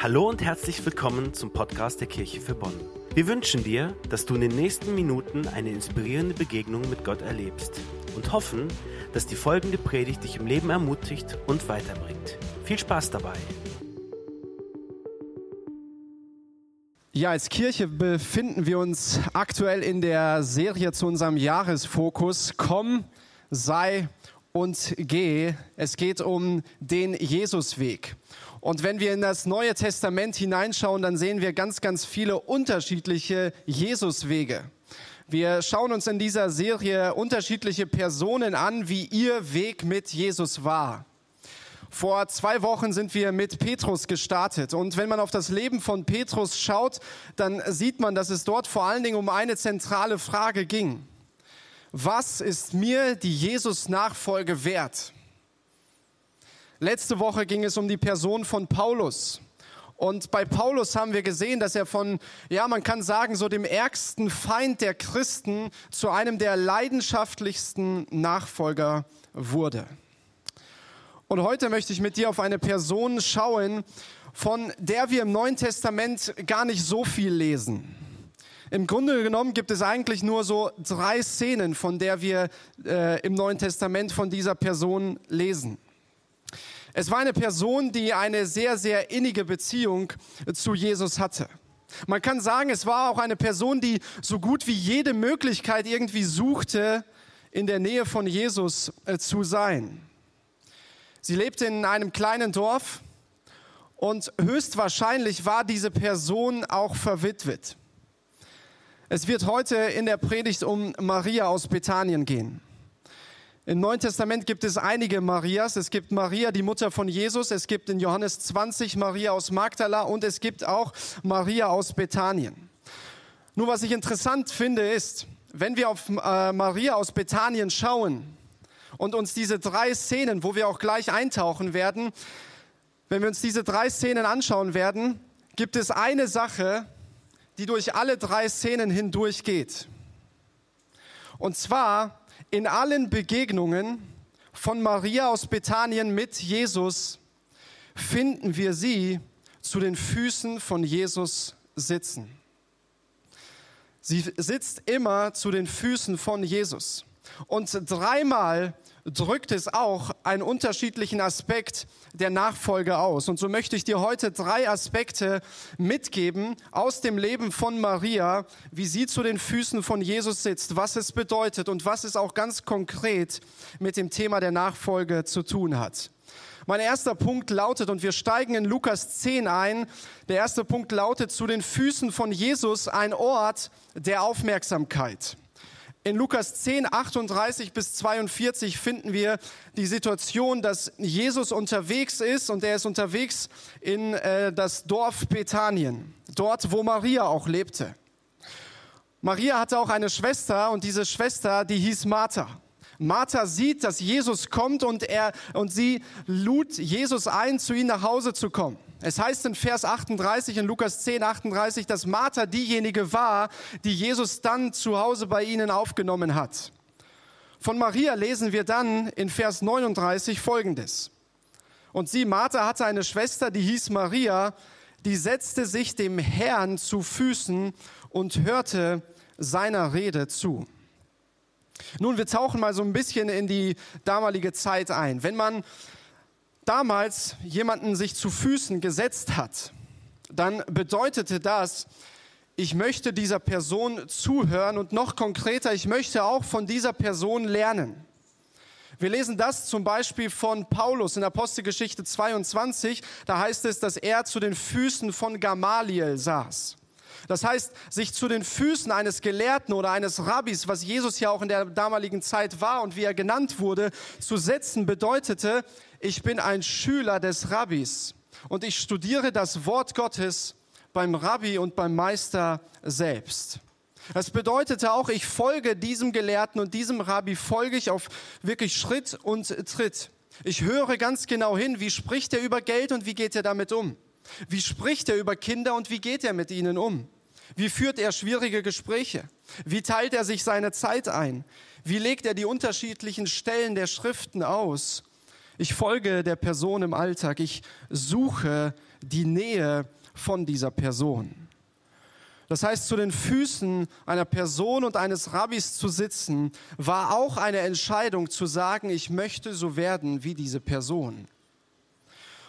Hallo und herzlich willkommen zum Podcast der Kirche für Bonn. Wir wünschen dir, dass du in den nächsten Minuten eine inspirierende Begegnung mit Gott erlebst und hoffen, dass die folgende Predigt dich im Leben ermutigt und weiterbringt. Viel Spaß dabei! Ja, als Kirche befinden wir uns aktuell in der Serie zu unserem Jahresfokus Komm, sei und geh. Es geht um den Jesusweg. Und wenn wir in das Neue Testament hineinschauen, dann sehen wir ganz, ganz viele unterschiedliche Jesuswege. Wir schauen uns in dieser Serie unterschiedliche Personen an, wie ihr Weg mit Jesus war. Vor zwei Wochen sind wir mit Petrus gestartet. Und wenn man auf das Leben von Petrus schaut, dann sieht man, dass es dort vor allen Dingen um eine zentrale Frage ging. Was ist mir die Jesus-Nachfolge wert? Letzte Woche ging es um die Person von Paulus. Und bei Paulus haben wir gesehen, dass er von, ja, man kann sagen, so dem ärgsten Feind der Christen zu einem der leidenschaftlichsten Nachfolger wurde. Und heute möchte ich mit dir auf eine Person schauen, von der wir im Neuen Testament gar nicht so viel lesen. Im Grunde genommen gibt es eigentlich nur so drei Szenen, von der wir äh, im Neuen Testament von dieser Person lesen. Es war eine Person, die eine sehr, sehr innige Beziehung zu Jesus hatte. Man kann sagen, es war auch eine Person, die so gut wie jede Möglichkeit irgendwie suchte, in der Nähe von Jesus äh, zu sein. Sie lebte in einem kleinen Dorf und höchstwahrscheinlich war diese Person auch verwitwet. Es wird heute in der Predigt um Maria aus Bethanien gehen. Im Neuen Testament gibt es einige Marias. Es gibt Maria, die Mutter von Jesus. Es gibt in Johannes 20 Maria aus Magdala und es gibt auch Maria aus Bethanien. Nur was ich interessant finde ist, wenn wir auf äh, Maria aus Bethanien schauen und uns diese drei Szenen, wo wir auch gleich eintauchen werden, wenn wir uns diese drei Szenen anschauen werden, gibt es eine Sache, die durch alle drei Szenen hindurch geht. Und zwar in allen Begegnungen von Maria aus Bethanien mit Jesus finden wir sie zu den Füßen von Jesus sitzen. Sie sitzt immer zu den Füßen von Jesus. Und dreimal drückt es auch einen unterschiedlichen Aspekt der Nachfolge aus. Und so möchte ich dir heute drei Aspekte mitgeben aus dem Leben von Maria, wie sie zu den Füßen von Jesus sitzt, was es bedeutet und was es auch ganz konkret mit dem Thema der Nachfolge zu tun hat. Mein erster Punkt lautet, und wir steigen in Lukas 10 ein, der erste Punkt lautet, zu den Füßen von Jesus ein Ort der Aufmerksamkeit. In Lukas 10, 38 bis 42 finden wir die Situation, dass Jesus unterwegs ist und er ist unterwegs in äh, das Dorf Bethanien, dort wo Maria auch lebte. Maria hatte auch eine Schwester und diese Schwester, die hieß Martha. Martha sieht, dass Jesus kommt und er und sie lud Jesus ein, zu ihm nach Hause zu kommen. Es heißt in Vers 38 in Lukas 10, 38, dass Martha diejenige war, die Jesus dann zu Hause bei ihnen aufgenommen hat. Von Maria lesen wir dann in Vers 39 folgendes. Und sie, Martha, hatte eine Schwester, die hieß Maria, die setzte sich dem Herrn zu Füßen und hörte seiner Rede zu. Nun, wir tauchen mal so ein bisschen in die damalige Zeit ein. Wenn man damals jemanden sich zu Füßen gesetzt hat, dann bedeutete das, ich möchte dieser Person zuhören und noch konkreter, ich möchte auch von dieser Person lernen. Wir lesen das zum Beispiel von Paulus in Apostelgeschichte 22. Da heißt es, dass er zu den Füßen von Gamaliel saß. Das heißt, sich zu den Füßen eines Gelehrten oder eines Rabbis, was Jesus ja auch in der damaligen Zeit war und wie er genannt wurde, zu setzen, bedeutete, ich bin ein Schüler des Rabbis und ich studiere das Wort Gottes beim Rabbi und beim Meister selbst. Das bedeutete auch, ich folge diesem Gelehrten und diesem Rabbi folge ich auf wirklich Schritt und Tritt. Ich höre ganz genau hin, wie spricht er über Geld und wie geht er damit um? Wie spricht er über Kinder und wie geht er mit ihnen um? Wie führt er schwierige Gespräche? Wie teilt er sich seine Zeit ein? Wie legt er die unterschiedlichen Stellen der Schriften aus? Ich folge der Person im Alltag. Ich suche die Nähe von dieser Person. Das heißt, zu den Füßen einer Person und eines Rabbis zu sitzen, war auch eine Entscheidung zu sagen, ich möchte so werden wie diese Person.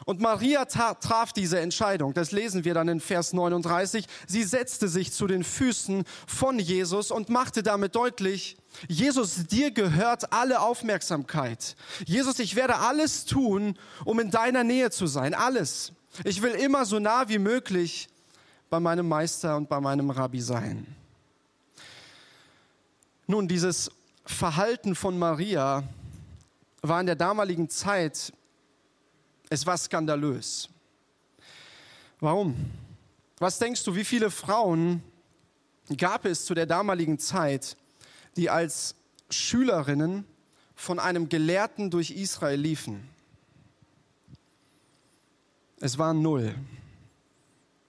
Und Maria traf diese Entscheidung. Das lesen wir dann in Vers 39. Sie setzte sich zu den Füßen von Jesus und machte damit deutlich, Jesus, dir gehört alle Aufmerksamkeit. Jesus, ich werde alles tun, um in deiner Nähe zu sein. Alles. Ich will immer so nah wie möglich bei meinem Meister und bei meinem Rabbi sein. Nun, dieses Verhalten von Maria war in der damaligen Zeit, es war skandalös. Warum? Was denkst du, wie viele Frauen gab es zu der damaligen Zeit, die als Schülerinnen von einem Gelehrten durch Israel liefen? Es waren null.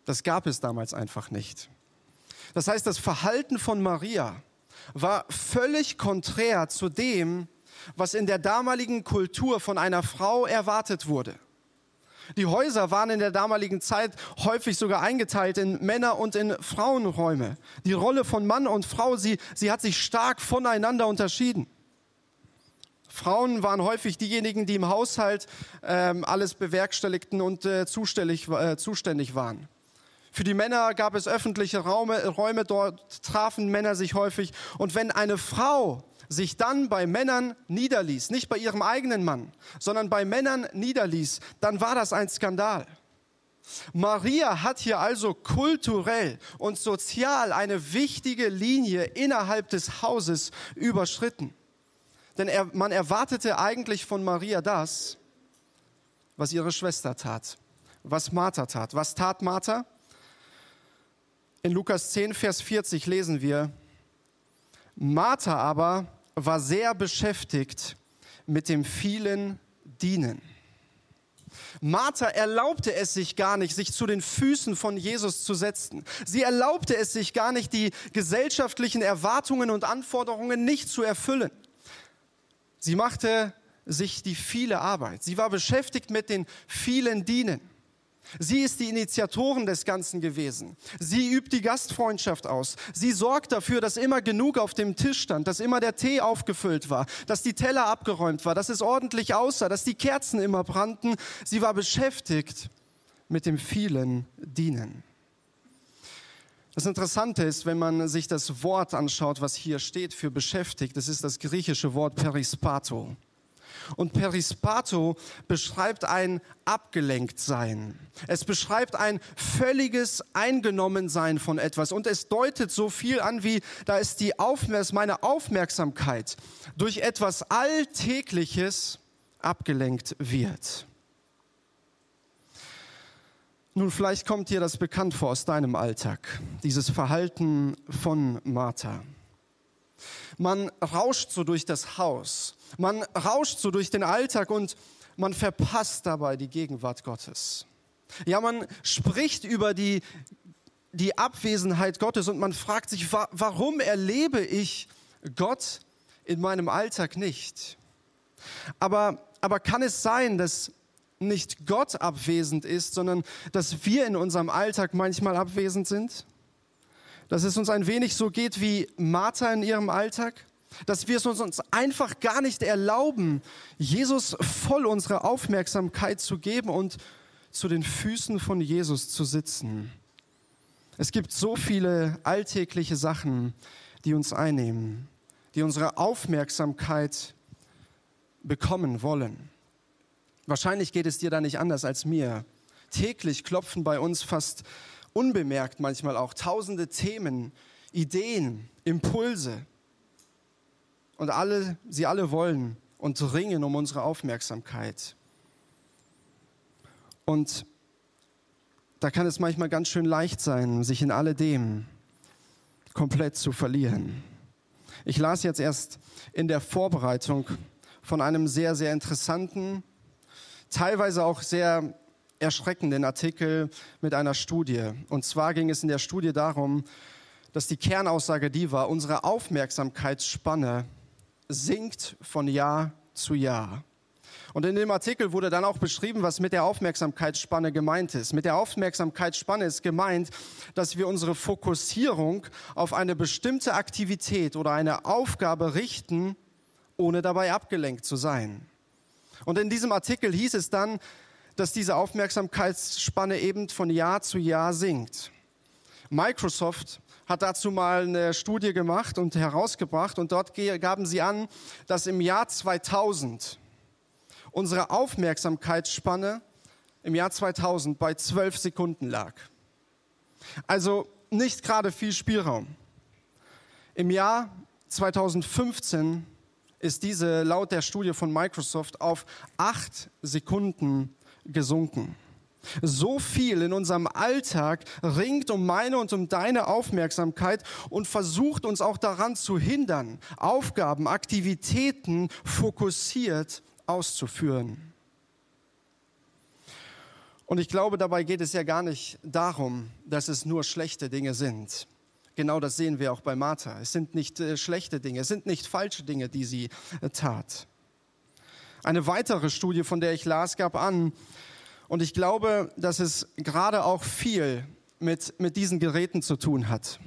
Das gab es damals einfach nicht. Das heißt, das Verhalten von Maria war völlig konträr zu dem, was in der damaligen Kultur von einer Frau erwartet wurde. Die Häuser waren in der damaligen Zeit häufig sogar eingeteilt in Männer- und in Frauenräume. Die Rolle von Mann und Frau, sie, sie hat sich stark voneinander unterschieden. Frauen waren häufig diejenigen, die im Haushalt ähm, alles bewerkstelligten und äh, zuständig, äh, zuständig waren. Für die Männer gab es öffentliche Räume, Räume, dort trafen Männer sich häufig. Und wenn eine Frau sich dann bei Männern niederließ, nicht bei ihrem eigenen Mann, sondern bei Männern niederließ, dann war das ein Skandal. Maria hat hier also kulturell und sozial eine wichtige Linie innerhalb des Hauses überschritten. Denn er, man erwartete eigentlich von Maria das, was ihre Schwester tat, was Martha tat. Was tat Martha? In Lukas 10, Vers 40 lesen wir, Martha aber war sehr beschäftigt mit dem vielen Dienen. Martha erlaubte es sich gar nicht, sich zu den Füßen von Jesus zu setzen. Sie erlaubte es sich gar nicht, die gesellschaftlichen Erwartungen und Anforderungen nicht zu erfüllen. Sie machte sich die viele Arbeit. Sie war beschäftigt mit den vielen Dienen. Sie ist die Initiatorin des Ganzen gewesen. Sie übt die Gastfreundschaft aus. Sie sorgt dafür, dass immer genug auf dem Tisch stand, dass immer der Tee aufgefüllt war, dass die Teller abgeräumt war, dass es ordentlich aussah, dass die Kerzen immer brannten. Sie war beschäftigt mit dem vielen Dienen. Das Interessante ist, wenn man sich das Wort anschaut, was hier steht für beschäftigt, das ist das griechische Wort perispato. Und Perispato beschreibt ein Abgelenktsein. Es beschreibt ein völliges Eingenommensein von etwas. Und es deutet so viel an wie, da ist die Aufmerks meine Aufmerksamkeit durch etwas Alltägliches abgelenkt wird. Nun, vielleicht kommt dir das bekannt vor aus deinem Alltag, dieses Verhalten von Martha. Man rauscht so durch das Haus, man rauscht so durch den Alltag und man verpasst dabei die Gegenwart Gottes. Ja, man spricht über die, die Abwesenheit Gottes und man fragt sich, wa warum erlebe ich Gott in meinem Alltag nicht? Aber, aber kann es sein, dass nicht Gott abwesend ist, sondern dass wir in unserem Alltag manchmal abwesend sind? Dass es uns ein wenig so geht wie Martha in ihrem Alltag? Dass wir es uns einfach gar nicht erlauben, Jesus voll unsere Aufmerksamkeit zu geben und zu den Füßen von Jesus zu sitzen. Es gibt so viele alltägliche Sachen, die uns einnehmen, die unsere Aufmerksamkeit bekommen wollen. Wahrscheinlich geht es dir da nicht anders als mir. Täglich klopfen bei uns fast unbemerkt manchmal auch tausende Themen, Ideen, Impulse, und alle, sie alle wollen und ringen um unsere Aufmerksamkeit. Und da kann es manchmal ganz schön leicht sein, sich in alledem komplett zu verlieren. Ich las jetzt erst in der Vorbereitung von einem sehr, sehr interessanten, teilweise auch sehr erschreckenden Artikel mit einer Studie. Und zwar ging es in der Studie darum, dass die Kernaussage die war, unsere Aufmerksamkeitsspanne sinkt von Jahr zu Jahr. Und in dem Artikel wurde dann auch beschrieben, was mit der Aufmerksamkeitsspanne gemeint ist. Mit der Aufmerksamkeitsspanne ist gemeint, dass wir unsere Fokussierung auf eine bestimmte Aktivität oder eine Aufgabe richten, ohne dabei abgelenkt zu sein. Und in diesem Artikel hieß es dann, dass diese Aufmerksamkeitsspanne eben von Jahr zu Jahr sinkt. Microsoft hat dazu mal eine Studie gemacht und herausgebracht und dort gaben sie an, dass im Jahr 2000 unsere Aufmerksamkeitsspanne im Jahr 2000 bei 12 Sekunden lag. Also nicht gerade viel Spielraum. Im Jahr 2015 ist diese laut der Studie von Microsoft auf 8 Sekunden gesunken. So viel in unserem Alltag ringt um meine und um deine Aufmerksamkeit und versucht uns auch daran zu hindern, Aufgaben, Aktivitäten fokussiert auszuführen. Und ich glaube, dabei geht es ja gar nicht darum, dass es nur schlechte Dinge sind. Genau das sehen wir auch bei Martha. Es sind nicht äh, schlechte Dinge, es sind nicht falsche Dinge, die sie äh, tat. Eine weitere Studie, von der ich las, gab an, und ich glaube, dass es gerade auch viel mit, mit diesen Geräten zu tun hat.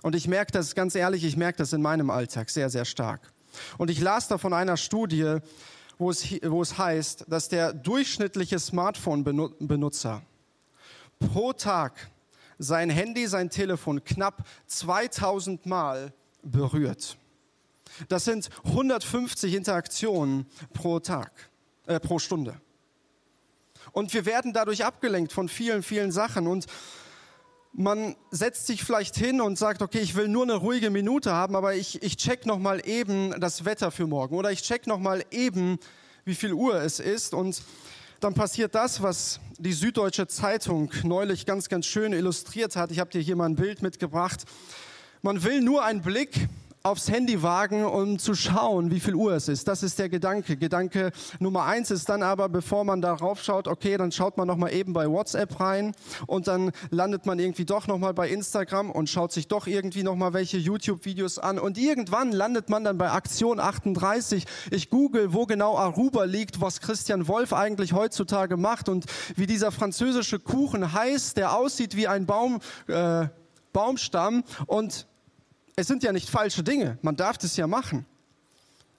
Und ich merke das, ganz ehrlich, ich merke das in meinem Alltag sehr, sehr stark. Und ich las da von einer Studie, wo es, wo es heißt, dass der durchschnittliche Smartphone-Benutzer pro Tag sein Handy, sein Telefon knapp 2000 Mal berührt. Das sind 150 Interaktionen pro Tag, äh, pro Stunde. Und wir werden dadurch abgelenkt von vielen, vielen Sachen. Und man setzt sich vielleicht hin und sagt, okay, ich will nur eine ruhige Minute haben, aber ich, ich check noch mal eben das Wetter für morgen oder ich check noch mal eben, wie viel Uhr es ist und dann passiert das, was die Süddeutsche Zeitung neulich ganz, ganz schön illustriert hat. Ich habe dir hier mal ein Bild mitgebracht. Man will nur einen Blick aufs Handy wagen, um zu schauen, wie viel Uhr es ist. Das ist der Gedanke. Gedanke Nummer eins ist dann aber, bevor man darauf schaut, okay, dann schaut man noch mal eben bei WhatsApp rein und dann landet man irgendwie doch noch mal bei Instagram und schaut sich doch irgendwie noch mal welche YouTube-Videos an und irgendwann landet man dann bei Aktion 38. Ich google, wo genau Aruba liegt, was Christian Wolf eigentlich heutzutage macht und wie dieser französische Kuchen heißt, der aussieht wie ein Baum, äh, Baumstamm und es sind ja nicht falsche Dinge, man darf das ja machen.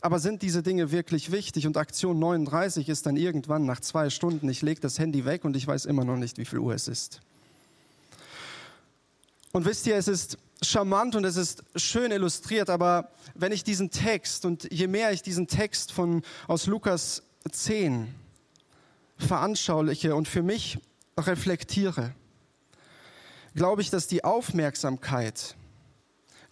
Aber sind diese Dinge wirklich wichtig? Und Aktion 39 ist dann irgendwann nach zwei Stunden, ich lege das Handy weg und ich weiß immer noch nicht, wie viel Uhr es ist. Und wisst ihr, es ist charmant und es ist schön illustriert, aber wenn ich diesen Text und je mehr ich diesen Text von, aus Lukas 10 veranschauliche und für mich reflektiere, glaube ich, dass die Aufmerksamkeit,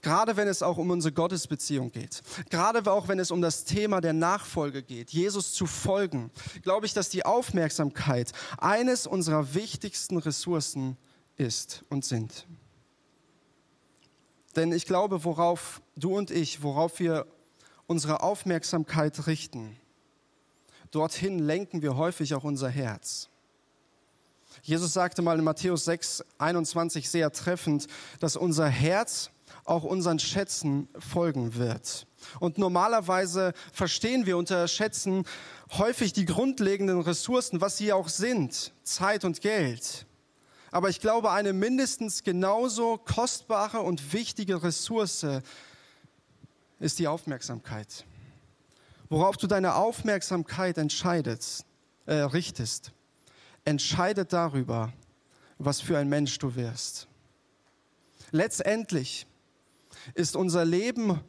Gerade wenn es auch um unsere Gottesbeziehung geht. Gerade auch wenn es um das Thema der Nachfolge geht, Jesus zu folgen, glaube ich, dass die Aufmerksamkeit eines unserer wichtigsten Ressourcen ist und sind. Denn ich glaube, worauf du und ich, worauf wir unsere Aufmerksamkeit richten, dorthin lenken wir häufig auch unser Herz. Jesus sagte mal in Matthäus 6, 21 sehr treffend, dass unser Herz auch unseren Schätzen folgen wird. Und normalerweise verstehen wir unter Schätzen häufig die grundlegenden Ressourcen, was sie auch sind, Zeit und Geld. Aber ich glaube, eine mindestens genauso kostbare und wichtige Ressource ist die Aufmerksamkeit. Worauf du deine Aufmerksamkeit entscheidest, äh, richtest, entscheidet darüber, was für ein Mensch du wirst. Letztendlich ist unser Leben,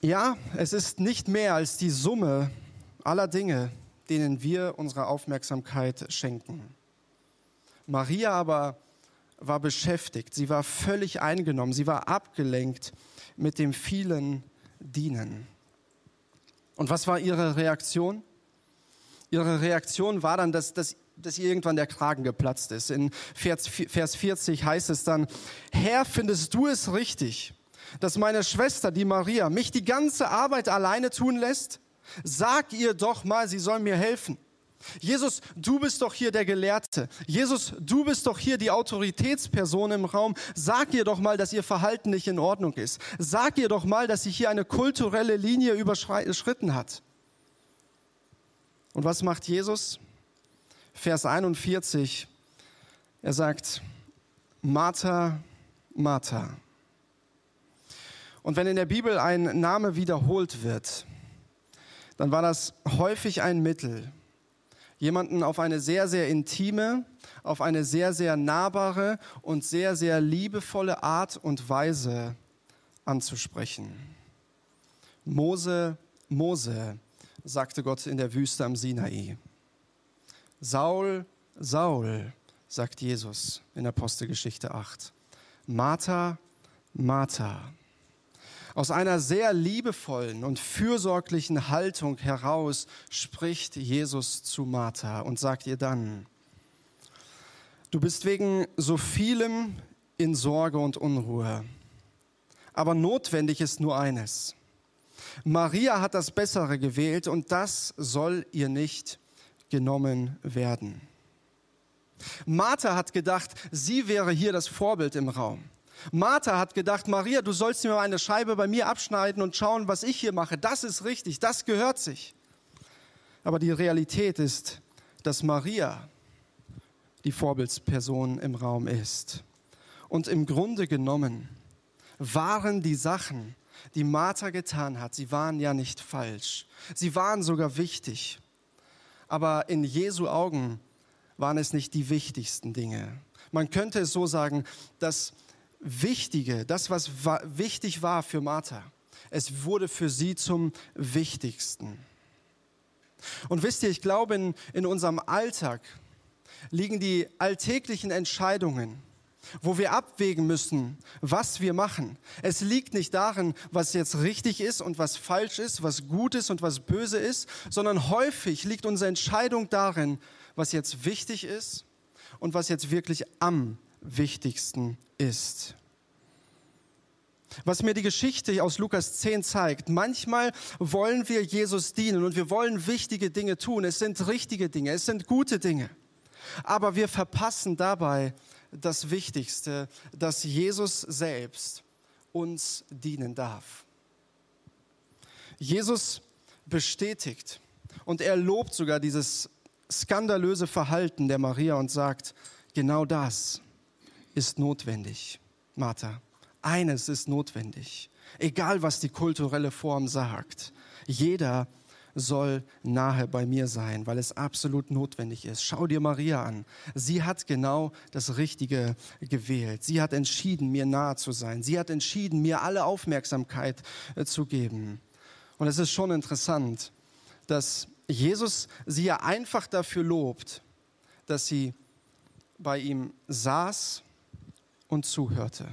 ja, es ist nicht mehr als die Summe aller Dinge, denen wir unsere Aufmerksamkeit schenken. Maria aber war beschäftigt, sie war völlig eingenommen, sie war abgelenkt mit dem vielen Dienen. Und was war ihre Reaktion? Ihre Reaktion war dann, dass, dass, dass irgendwann der Kragen geplatzt ist. In Vers 40 heißt es dann, Herr, findest du es richtig, dass meine Schwester, die Maria, mich die ganze Arbeit alleine tun lässt? Sag ihr doch mal, sie soll mir helfen. Jesus, du bist doch hier der Gelehrte. Jesus, du bist doch hier die Autoritätsperson im Raum. Sag ihr doch mal, dass ihr Verhalten nicht in Ordnung ist. Sag ihr doch mal, dass sie hier eine kulturelle Linie überschritten hat. Und was macht Jesus? Vers 41, er sagt, Martha, Martha. Und wenn in der Bibel ein Name wiederholt wird, dann war das häufig ein Mittel, jemanden auf eine sehr, sehr intime, auf eine sehr, sehr nahbare und sehr, sehr liebevolle Art und Weise anzusprechen. Mose, Mose, sagte Gott in der Wüste am Sinai. Saul, Saul, sagt Jesus in Apostelgeschichte 8. Martha, Martha. Aus einer sehr liebevollen und fürsorglichen Haltung heraus spricht Jesus zu Martha und sagt ihr dann, du bist wegen so vielem in Sorge und Unruhe, aber notwendig ist nur eines. Maria hat das Bessere gewählt und das soll ihr nicht genommen werden. Martha hat gedacht, sie wäre hier das Vorbild im Raum. Martha hat gedacht, Maria, du sollst mir mal eine Scheibe bei mir abschneiden und schauen, was ich hier mache. Das ist richtig, das gehört sich. Aber die Realität ist, dass Maria die Vorbildsperson im Raum ist. Und im Grunde genommen waren die Sachen, die Martha getan hat, sie waren ja nicht falsch. Sie waren sogar wichtig. Aber in Jesu Augen waren es nicht die wichtigsten Dinge. Man könnte es so sagen, dass Wichtige, das, was wichtig war für Martha, es wurde für sie zum Wichtigsten. Und wisst ihr, ich glaube, in, in unserem Alltag liegen die alltäglichen Entscheidungen, wo wir abwägen müssen, was wir machen. Es liegt nicht darin, was jetzt richtig ist und was falsch ist, was gut ist und was böse ist, sondern häufig liegt unsere Entscheidung darin, was jetzt wichtig ist und was jetzt wirklich am wichtigsten ist. Was mir die Geschichte aus Lukas 10 zeigt, manchmal wollen wir Jesus dienen und wir wollen wichtige Dinge tun. Es sind richtige Dinge, es sind gute Dinge. Aber wir verpassen dabei das Wichtigste, dass Jesus selbst uns dienen darf. Jesus bestätigt und er lobt sogar dieses skandalöse Verhalten der Maria und sagt, genau das ist notwendig, Martha. Eines ist notwendig, egal was die kulturelle Form sagt. Jeder soll nahe bei mir sein, weil es absolut notwendig ist. Schau dir Maria an. Sie hat genau das Richtige gewählt. Sie hat entschieden, mir nahe zu sein. Sie hat entschieden, mir alle Aufmerksamkeit äh, zu geben. Und es ist schon interessant, dass Jesus sie ja einfach dafür lobt, dass sie bei ihm saß und zuhörte.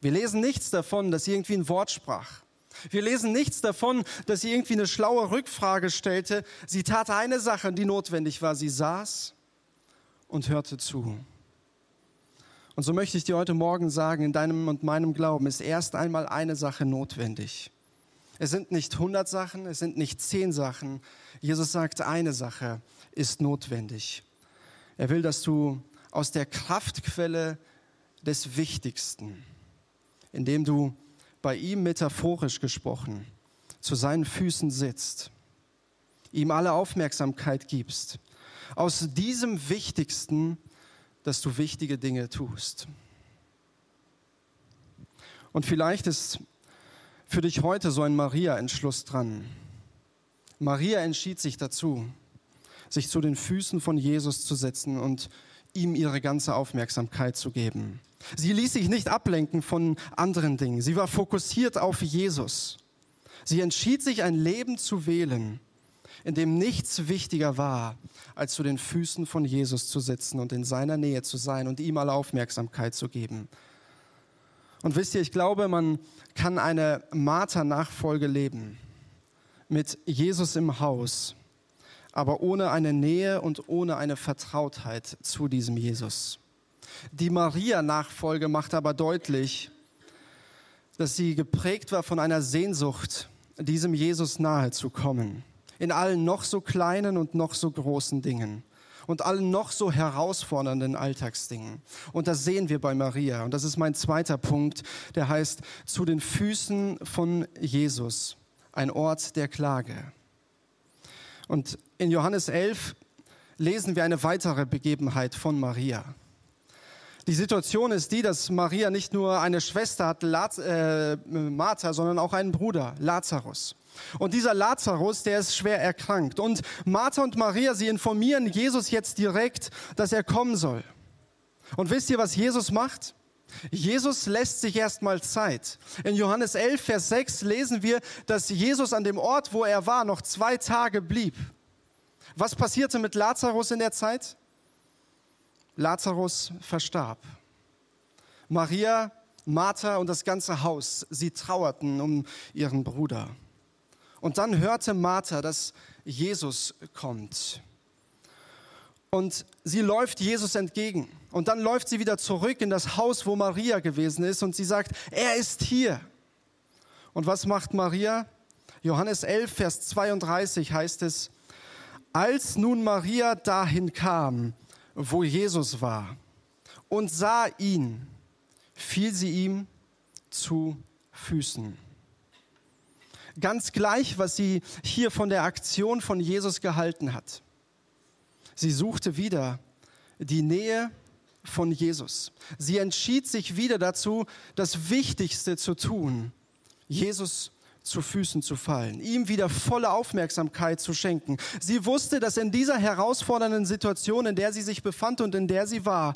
Wir lesen nichts davon, dass sie irgendwie ein Wort sprach. Wir lesen nichts davon, dass sie irgendwie eine schlaue Rückfrage stellte. Sie tat eine Sache, die notwendig war. Sie saß und hörte zu. Und so möchte ich dir heute Morgen sagen, in deinem und meinem Glauben ist erst einmal eine Sache notwendig. Es sind nicht hundert Sachen, es sind nicht zehn Sachen. Jesus sagt, eine Sache ist notwendig. Er will, dass du aus der Kraftquelle des Wichtigsten, indem du bei ihm metaphorisch gesprochen zu seinen Füßen sitzt, ihm alle Aufmerksamkeit gibst, aus diesem Wichtigsten, dass du wichtige Dinge tust. Und vielleicht ist für dich heute so ein Maria-Entschluss dran. Maria entschied sich dazu, sich zu den Füßen von Jesus zu setzen und ihm ihre ganze Aufmerksamkeit zu geben. Sie ließ sich nicht ablenken von anderen Dingen. Sie war fokussiert auf Jesus. Sie entschied sich, ein Leben zu wählen, in dem nichts wichtiger war, als zu den Füßen von Jesus zu sitzen und in seiner Nähe zu sein und ihm alle Aufmerksamkeit zu geben. Und wisst ihr, ich glaube, man kann eine Martha-Nachfolge leben mit Jesus im Haus, aber ohne eine Nähe und ohne eine Vertrautheit zu diesem Jesus. Die Maria-Nachfolge macht aber deutlich, dass sie geprägt war von einer Sehnsucht, diesem Jesus nahe zu kommen. In allen noch so kleinen und noch so großen Dingen und allen noch so herausfordernden Alltagsdingen. Und das sehen wir bei Maria. Und das ist mein zweiter Punkt, der heißt, zu den Füßen von Jesus, ein Ort der Klage. Und in Johannes 11 lesen wir eine weitere Begebenheit von Maria. Die Situation ist die, dass Maria nicht nur eine Schwester hat, äh, Martha, sondern auch einen Bruder, Lazarus. Und dieser Lazarus, der ist schwer erkrankt. Und Martha und Maria, sie informieren Jesus jetzt direkt, dass er kommen soll. Und wisst ihr, was Jesus macht? Jesus lässt sich erstmal Zeit. In Johannes 11, Vers 6 lesen wir, dass Jesus an dem Ort, wo er war, noch zwei Tage blieb. Was passierte mit Lazarus in der Zeit? Lazarus verstarb. Maria, Martha und das ganze Haus, sie trauerten um ihren Bruder. Und dann hörte Martha, dass Jesus kommt. Und sie läuft Jesus entgegen. Und dann läuft sie wieder zurück in das Haus, wo Maria gewesen ist. Und sie sagt, er ist hier. Und was macht Maria? Johannes 11, Vers 32 heißt es, als nun Maria dahin kam, wo Jesus war, und sah ihn, fiel sie ihm zu Füßen. Ganz gleich, was sie hier von der Aktion von Jesus gehalten hat. Sie suchte wieder die Nähe von Jesus. Sie entschied sich wieder dazu, das Wichtigste zu tun, Jesus zu Füßen zu fallen, ihm wieder volle Aufmerksamkeit zu schenken. Sie wusste, dass in dieser herausfordernden Situation, in der sie sich befand und in der sie war,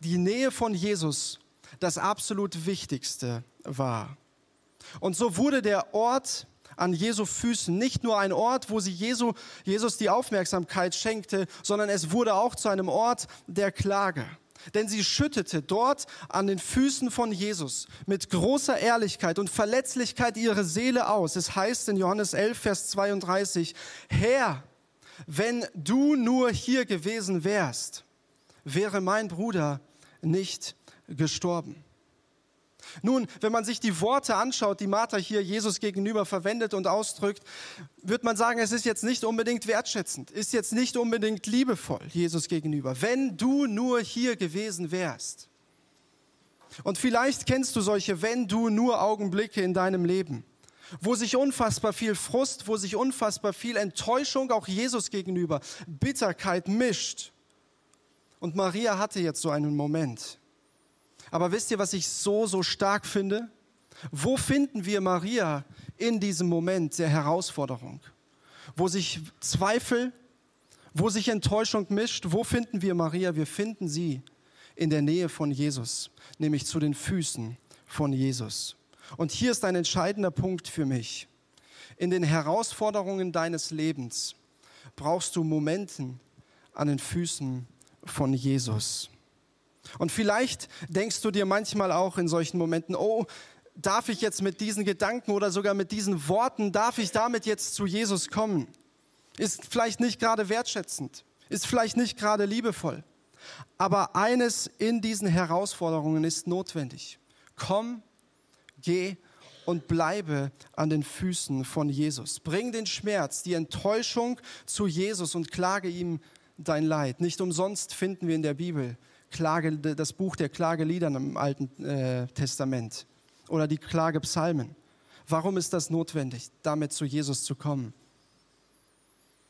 die Nähe von Jesus das absolut Wichtigste war. Und so wurde der Ort an Jesu Füßen nicht nur ein Ort, wo sie Jesu, Jesus die Aufmerksamkeit schenkte, sondern es wurde auch zu einem Ort der Klage. Denn sie schüttete dort an den Füßen von Jesus mit großer Ehrlichkeit und Verletzlichkeit ihre Seele aus. Es heißt in Johannes 11, Vers 32, Herr, wenn du nur hier gewesen wärst, wäre mein Bruder nicht gestorben. Nun, wenn man sich die Worte anschaut, die Martha hier Jesus gegenüber verwendet und ausdrückt, wird man sagen, es ist jetzt nicht unbedingt wertschätzend, ist jetzt nicht unbedingt liebevoll Jesus gegenüber. Wenn du nur hier gewesen wärst. Und vielleicht kennst du solche Wenn du nur Augenblicke in deinem Leben, wo sich unfassbar viel Frust, wo sich unfassbar viel Enttäuschung auch Jesus gegenüber, Bitterkeit mischt. Und Maria hatte jetzt so einen Moment. Aber wisst ihr, was ich so, so stark finde? Wo finden wir Maria in diesem Moment der Herausforderung? Wo sich Zweifel, wo sich Enttäuschung mischt, wo finden wir Maria? Wir finden sie in der Nähe von Jesus, nämlich zu den Füßen von Jesus. Und hier ist ein entscheidender Punkt für mich. In den Herausforderungen deines Lebens brauchst du Momenten an den Füßen von Jesus. Und vielleicht denkst du dir manchmal auch in solchen Momenten, oh, darf ich jetzt mit diesen Gedanken oder sogar mit diesen Worten, darf ich damit jetzt zu Jesus kommen? Ist vielleicht nicht gerade wertschätzend, ist vielleicht nicht gerade liebevoll. Aber eines in diesen Herausforderungen ist notwendig. Komm, geh und bleibe an den Füßen von Jesus. Bring den Schmerz, die Enttäuschung zu Jesus und klage ihm dein Leid. Nicht umsonst finden wir in der Bibel Klage, das Buch der Klageliedern im Alten äh, Testament oder die Klagepsalmen. Warum ist das notwendig, damit zu Jesus zu kommen?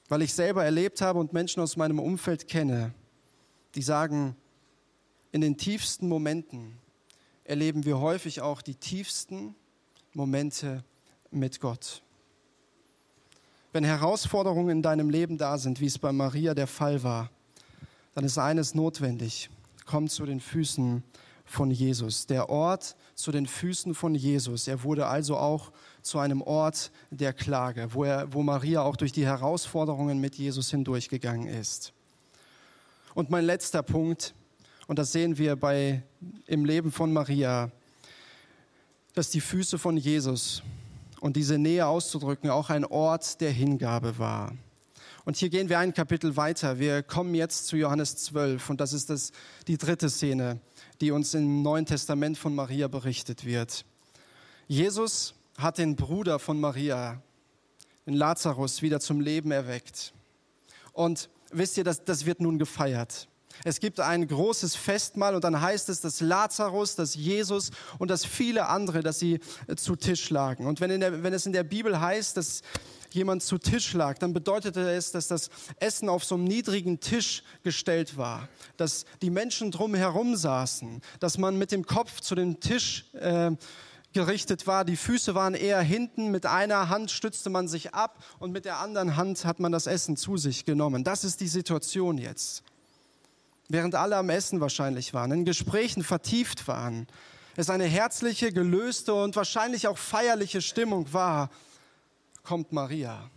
Weil ich selber erlebt habe und Menschen aus meinem Umfeld kenne, die sagen, in den tiefsten Momenten erleben wir häufig auch die tiefsten Momente mit Gott. Wenn Herausforderungen in deinem Leben da sind, wie es bei Maria der Fall war, dann ist eines notwendig kommt zu den Füßen von Jesus. Der Ort zu den Füßen von Jesus. Er wurde also auch zu einem Ort der Klage, wo, er, wo Maria auch durch die Herausforderungen mit Jesus hindurchgegangen ist. Und mein letzter Punkt, und das sehen wir bei, im Leben von Maria, dass die Füße von Jesus und diese Nähe auszudrücken auch ein Ort der Hingabe war. Und hier gehen wir ein Kapitel weiter. Wir kommen jetzt zu Johannes 12 und das ist das, die dritte Szene, die uns im Neuen Testament von Maria berichtet wird. Jesus hat den Bruder von Maria, den Lazarus, wieder zum Leben erweckt. Und wisst ihr, das, das wird nun gefeiert. Es gibt ein großes Festmahl und dann heißt es, dass Lazarus, dass Jesus und dass viele andere, dass sie zu Tisch lagen. Und wenn, der, wenn es in der Bibel heißt, dass jemand zu Tisch lag, dann bedeutete es, dass das Essen auf so einem niedrigen Tisch gestellt war, dass die Menschen drumherum saßen, dass man mit dem Kopf zu dem Tisch äh, gerichtet war. Die Füße waren eher hinten. Mit einer Hand stützte man sich ab und mit der anderen Hand hat man das Essen zu sich genommen. Das ist die Situation jetzt. Während alle am Essen wahrscheinlich waren, in Gesprächen vertieft waren, es eine herzliche, gelöste und wahrscheinlich auch feierliche Stimmung war, kommt Maria.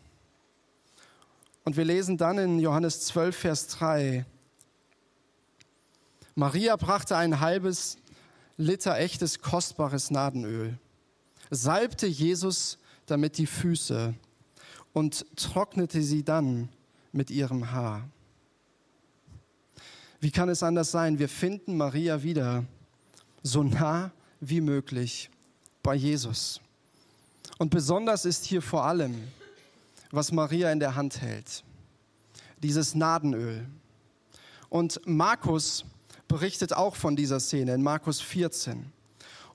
Und wir lesen dann in Johannes 12, Vers 3, Maria brachte ein halbes Liter echtes, kostbares Nadenöl, salbte Jesus damit die Füße und trocknete sie dann mit ihrem Haar. Wie kann es anders sein? Wir finden Maria wieder so nah wie möglich bei Jesus. Und besonders ist hier vor allem, was Maria in der Hand hält, dieses Nadenöl. Und Markus berichtet auch von dieser Szene in Markus 14.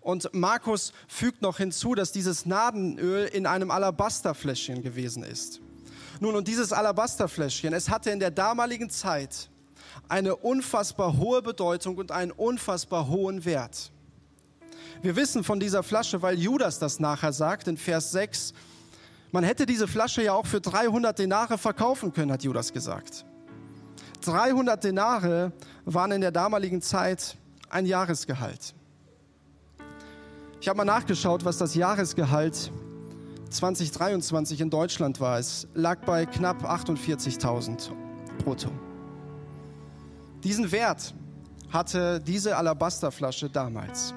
Und Markus fügt noch hinzu, dass dieses Nadenöl in einem Alabasterfläschchen gewesen ist. Nun, und dieses Alabasterfläschchen, es hatte in der damaligen Zeit eine unfassbar hohe Bedeutung und einen unfassbar hohen Wert. Wir wissen von dieser Flasche, weil Judas das nachher sagt in Vers 6, man hätte diese Flasche ja auch für 300 Denare verkaufen können, hat Judas gesagt. 300 Denare waren in der damaligen Zeit ein Jahresgehalt. Ich habe mal nachgeschaut, was das Jahresgehalt 2023 in Deutschland war. Es lag bei knapp 48.000 brutto. Diesen Wert hatte diese Alabasterflasche damals.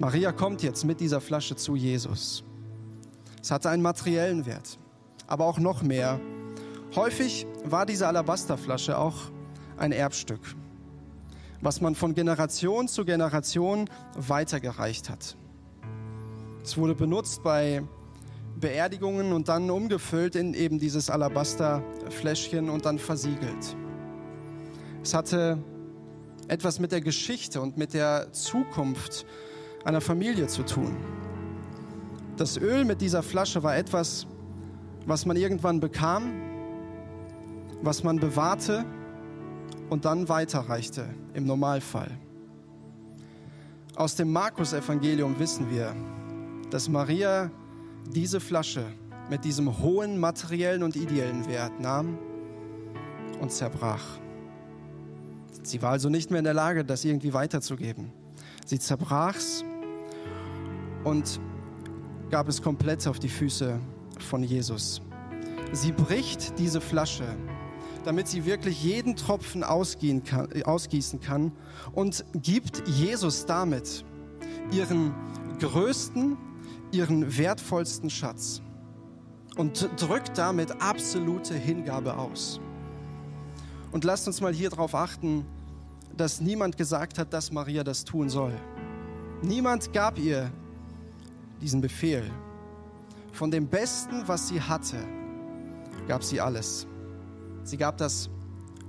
Maria kommt jetzt mit dieser Flasche zu Jesus. Es hatte einen materiellen Wert, aber auch noch mehr. Häufig war diese Alabasterflasche auch ein Erbstück, was man von Generation zu Generation weitergereicht hat. Es wurde benutzt bei Beerdigungen und dann umgefüllt in eben dieses Alabasterfläschchen und dann versiegelt. Es hatte etwas mit der Geschichte und mit der Zukunft einer Familie zu tun. Das Öl mit dieser Flasche war etwas, was man irgendwann bekam, was man bewahrte und dann weiterreichte im Normalfall. Aus dem Markus-Evangelium wissen wir, dass Maria diese Flasche mit diesem hohen materiellen und ideellen Wert nahm und zerbrach. Sie war also nicht mehr in der Lage, das irgendwie weiterzugeben. Sie zerbrach's und gab es komplett auf die Füße von Jesus. Sie bricht diese Flasche, damit sie wirklich jeden Tropfen kann, ausgießen kann und gibt Jesus damit ihren größten, ihren wertvollsten Schatz und drückt damit absolute Hingabe aus. Und lasst uns mal hier darauf achten, dass niemand gesagt hat, dass Maria das tun soll. Niemand gab ihr diesen Befehl. Von dem Besten, was sie hatte, gab sie alles. Sie gab das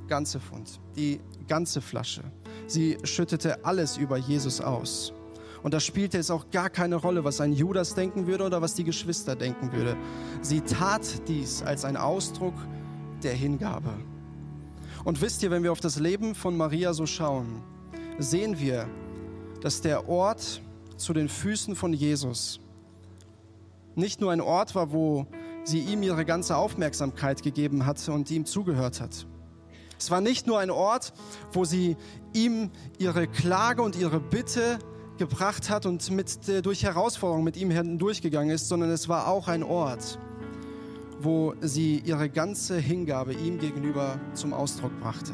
ganze Pfund, die ganze Flasche. Sie schüttete alles über Jesus aus. Und da spielte es auch gar keine Rolle, was ein Judas denken würde oder was die Geschwister denken würde. Sie tat dies als ein Ausdruck der Hingabe. Und wisst ihr, wenn wir auf das Leben von Maria so schauen, sehen wir, dass der Ort zu den Füßen von Jesus nicht nur ein Ort war, wo sie ihm ihre ganze Aufmerksamkeit gegeben hat und ihm zugehört hat. Es war nicht nur ein Ort, wo sie ihm ihre Klage und ihre Bitte gebracht hat und mit, äh, durch Herausforderungen mit ihm hindurchgegangen ist, sondern es war auch ein Ort, wo sie ihre ganze Hingabe ihm gegenüber zum Ausdruck brachte.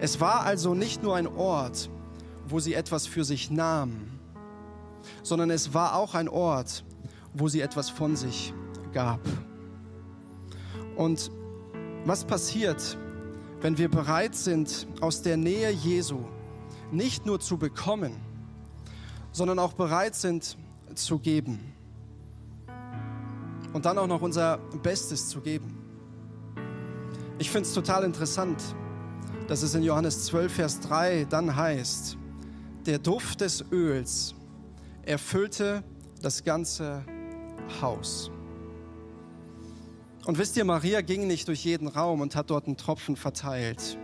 Es war also nicht nur ein Ort, wo sie etwas für sich nahm, sondern es war auch ein Ort, wo sie etwas von sich gab. Und was passiert, wenn wir bereit sind, aus der Nähe Jesu nicht nur zu bekommen, sondern auch bereit sind zu geben und dann auch noch unser Bestes zu geben? Ich finde es total interessant, dass es in Johannes 12, Vers 3 dann heißt, der Duft des Öls erfüllte das ganze Haus. Und wisst ihr, Maria ging nicht durch jeden Raum und hat dort einen Tropfen verteilt.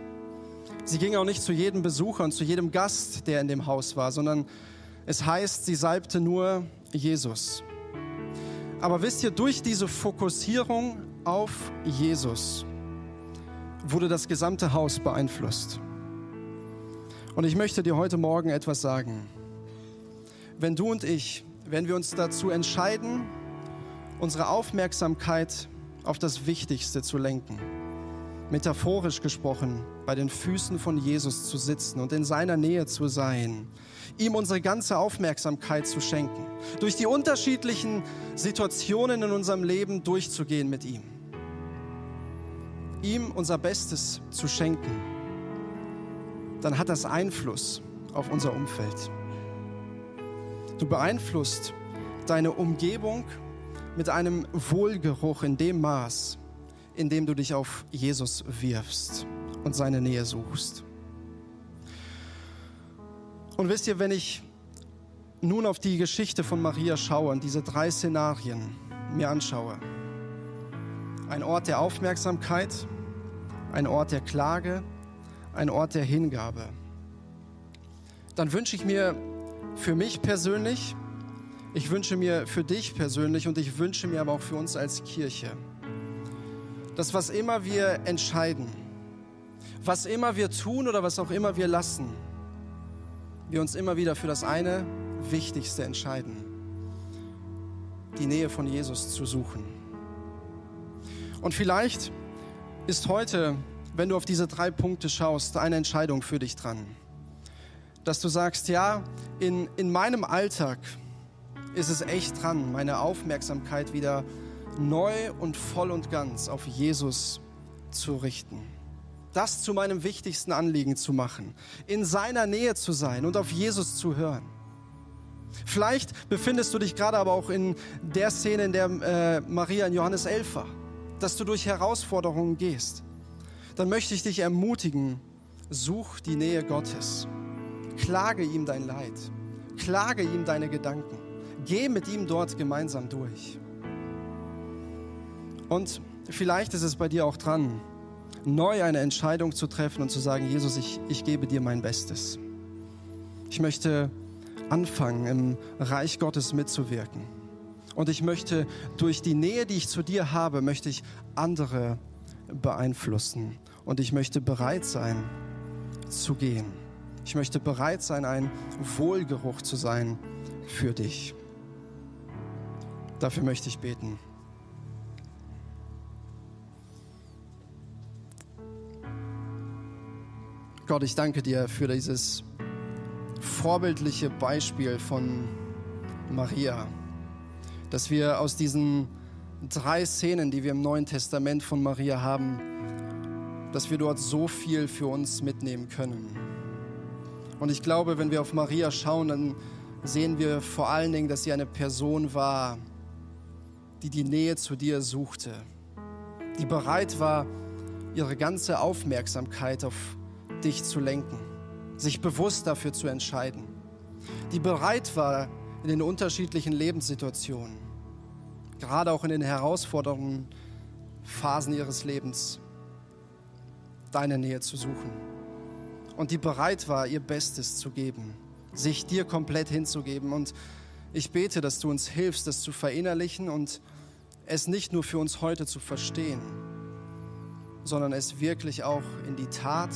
Sie ging auch nicht zu jedem Besucher und zu jedem Gast, der in dem Haus war, sondern es heißt, sie salbte nur Jesus. Aber wisst ihr, durch diese Fokussierung auf Jesus wurde das gesamte Haus beeinflusst. Und ich möchte dir heute Morgen etwas sagen. Wenn du und ich, wenn wir uns dazu entscheiden, unsere Aufmerksamkeit auf das Wichtigste zu lenken, metaphorisch gesprochen, bei den Füßen von Jesus zu sitzen und in seiner Nähe zu sein, ihm unsere ganze Aufmerksamkeit zu schenken, durch die unterschiedlichen Situationen in unserem Leben durchzugehen mit ihm, ihm unser Bestes zu schenken, dann hat das Einfluss auf unser Umfeld. Du beeinflusst deine Umgebung mit einem Wohlgeruch in dem Maß, indem du dich auf Jesus wirfst und seine Nähe suchst. Und wisst ihr, wenn ich nun auf die Geschichte von Maria schaue und diese drei Szenarien mir anschaue, ein Ort der Aufmerksamkeit, ein Ort der Klage, ein Ort der Hingabe, dann wünsche ich mir für mich persönlich, ich wünsche mir für dich persönlich und ich wünsche mir aber auch für uns als Kirche, dass was immer wir entscheiden, was immer wir tun oder was auch immer wir lassen, wir uns immer wieder für das eine Wichtigste entscheiden, die Nähe von Jesus zu suchen. Und vielleicht ist heute, wenn du auf diese drei Punkte schaust, eine Entscheidung für dich dran. Dass du sagst, ja, in, in meinem Alltag ist es echt dran, meine Aufmerksamkeit wieder neu und voll und ganz auf Jesus zu richten. Das zu meinem wichtigsten Anliegen zu machen, in seiner Nähe zu sein und auf Jesus zu hören. Vielleicht befindest du dich gerade aber auch in der Szene, in der äh, Maria in Johannes 11 war, dass du durch Herausforderungen gehst. Dann möchte ich dich ermutigen, such die Nähe Gottes. Klage ihm dein Leid. Klage ihm deine Gedanken. Geh mit ihm dort gemeinsam durch. Und vielleicht ist es bei dir auch dran, neu eine Entscheidung zu treffen und zu sagen, Jesus, ich, ich gebe dir mein Bestes. Ich möchte anfangen, im Reich Gottes mitzuwirken. Und ich möchte durch die Nähe, die ich zu dir habe, möchte ich andere beeinflussen. Und ich möchte bereit sein zu gehen. Ich möchte bereit sein, ein Wohlgeruch zu sein für dich. Dafür möchte ich beten. Gott, ich danke dir für dieses vorbildliche Beispiel von Maria, dass wir aus diesen drei Szenen, die wir im Neuen Testament von Maria haben, dass wir dort so viel für uns mitnehmen können. Und ich glaube, wenn wir auf Maria schauen, dann sehen wir vor allen Dingen, dass sie eine Person war, die die Nähe zu dir suchte, die bereit war, ihre ganze Aufmerksamkeit auf dich zu lenken, sich bewusst dafür zu entscheiden, die bereit war, in den unterschiedlichen Lebenssituationen, gerade auch in den herausfordernden Phasen ihres Lebens, deine Nähe zu suchen und die bereit war, ihr Bestes zu geben, sich dir komplett hinzugeben. Und ich bete, dass du uns hilfst, das zu verinnerlichen und es nicht nur für uns heute zu verstehen, sondern es wirklich auch in die Tat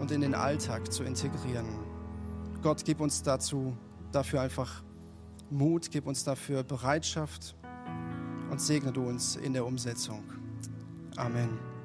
und in den Alltag zu integrieren. Gott, gib uns dazu, dafür einfach Mut, gib uns dafür Bereitschaft und segne du uns in der Umsetzung. Amen.